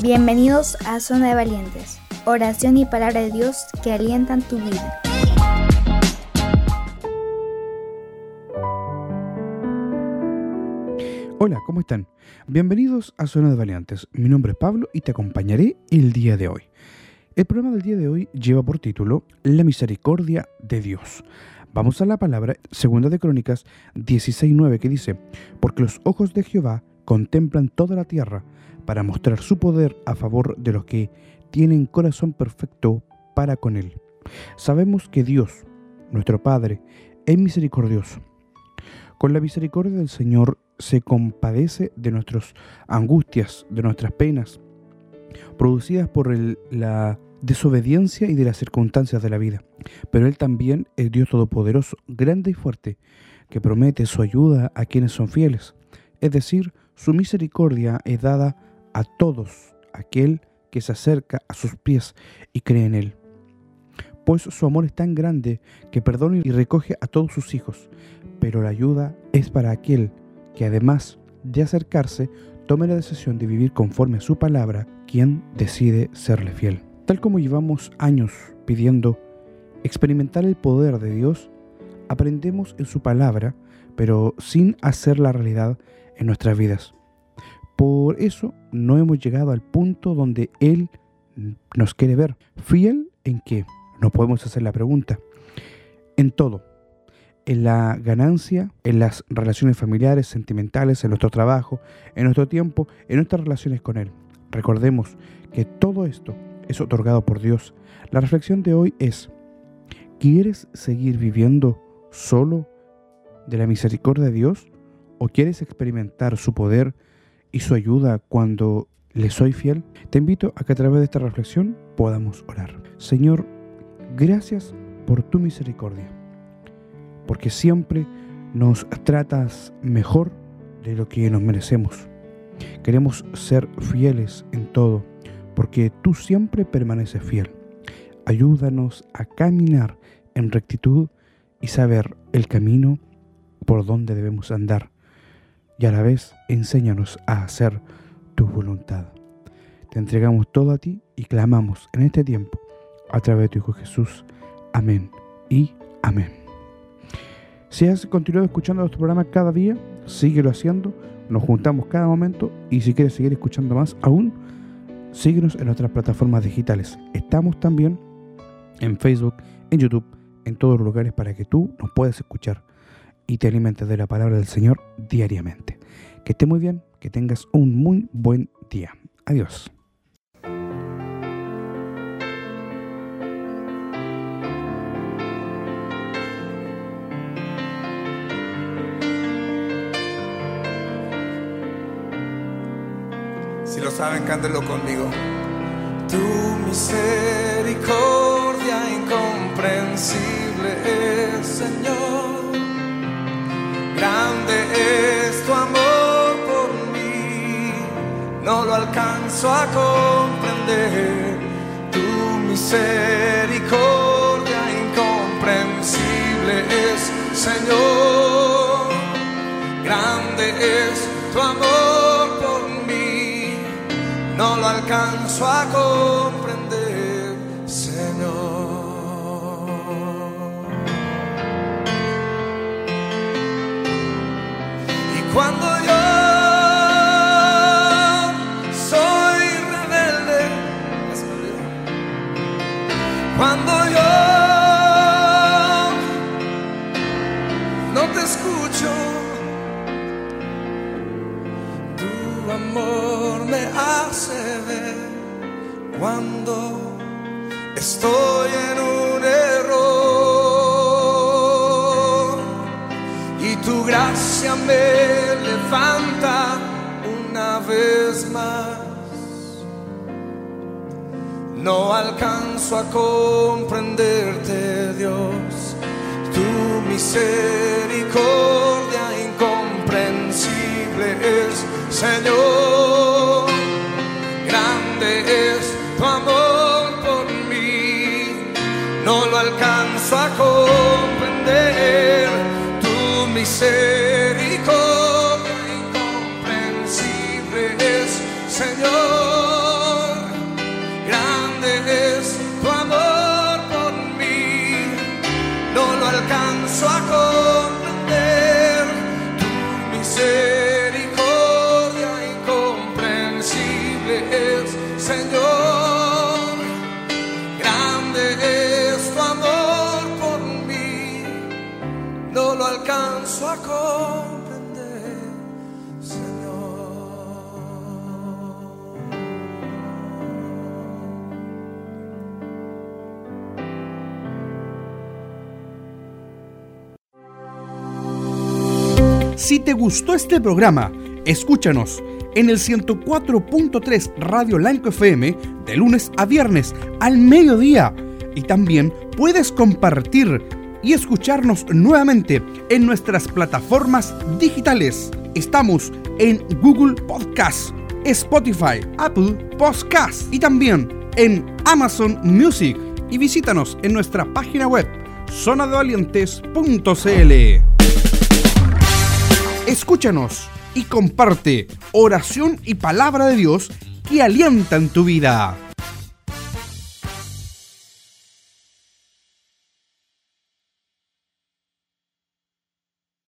Bienvenidos a Zona de Valientes, oración y palabra de Dios que alientan tu vida. Hola, ¿cómo están? Bienvenidos a Zona de Valientes. Mi nombre es Pablo y te acompañaré el día de hoy. El programa del día de hoy lleva por título La misericordia de Dios. Vamos a la palabra segunda de Crónicas 16:9 que dice, "Porque los ojos de Jehová contemplan toda la tierra para mostrar su poder a favor de los que tienen corazón perfecto para con él." Sabemos que Dios, nuestro Padre, es misericordioso. Con la misericordia del Señor se compadece de nuestras angustias, de nuestras penas, producidas por la desobediencia y de las circunstancias de la vida. Pero Él también es Dios Todopoderoso, grande y fuerte, que promete su ayuda a quienes son fieles. Es decir, su misericordia es dada a todos aquel que se acerca a sus pies y cree en Él. Pues su amor es tan grande que perdona y recoge a todos sus hijos, pero la ayuda es para aquel que además de acercarse, tome la decisión de vivir conforme a su palabra, quien decide serle fiel. Tal como llevamos años pidiendo experimentar el poder de Dios, aprendemos en su palabra, pero sin hacer la realidad en nuestras vidas. Por eso no hemos llegado al punto donde Él nos quiere ver. ¿Fiel en qué? No podemos hacer la pregunta. En todo. En la ganancia, en las relaciones familiares, sentimentales, en nuestro trabajo, en nuestro tiempo, en nuestras relaciones con Él. Recordemos que todo esto es otorgado por Dios. La reflexión de hoy es, ¿quieres seguir viviendo solo de la misericordia de Dios o quieres experimentar su poder y su ayuda cuando le soy fiel? Te invito a que a través de esta reflexión podamos orar. Señor, gracias por tu misericordia, porque siempre nos tratas mejor de lo que nos merecemos. Queremos ser fieles en todo porque tú siempre permaneces fiel. Ayúdanos a caminar en rectitud y saber el camino por donde debemos andar. Y a la vez enséñanos a hacer tu voluntad. Te entregamos todo a ti y clamamos en este tiempo a través de tu Hijo Jesús. Amén y amén. Si has continuado escuchando nuestro programa cada día, síguelo haciendo. Nos juntamos cada momento y si quieres seguir escuchando más aún, Síguenos en nuestras plataformas digitales. Estamos también en Facebook, en YouTube, en todos los lugares para que tú nos puedas escuchar y te alimentes de la palabra del Señor diariamente. Que esté muy bien, que tengas un muy buen día. Adiós. Si lo saben, cántenlo conmigo. Tu misericordia incomprensible Señor. Alcanzo a comprender. Tu misericordia incomprensible es, Señor. Grande es tu amor no lo alcanzo a comprender, amor me hace ver cuando estoy en un error y tu gracia me levanta una vez más. No alcanzo a comprenderte, Dios, tu misericordia incomprensible es, Señor. No lo alcanzo a comprender. Tu misericordia incomprensible es, Señor. A comprender, Señor. Si te gustó este programa, escúchanos en el 104.3 Radio Lanco FM de lunes a viernes al mediodía. Y también puedes compartir y escucharnos nuevamente en nuestras plataformas digitales. Estamos en Google Podcast, Spotify, Apple Podcast y también en Amazon Music. Y visítanos en nuestra página web zonadevalientes.cl. Escúchanos y comparte oración y palabra de Dios que alientan tu vida.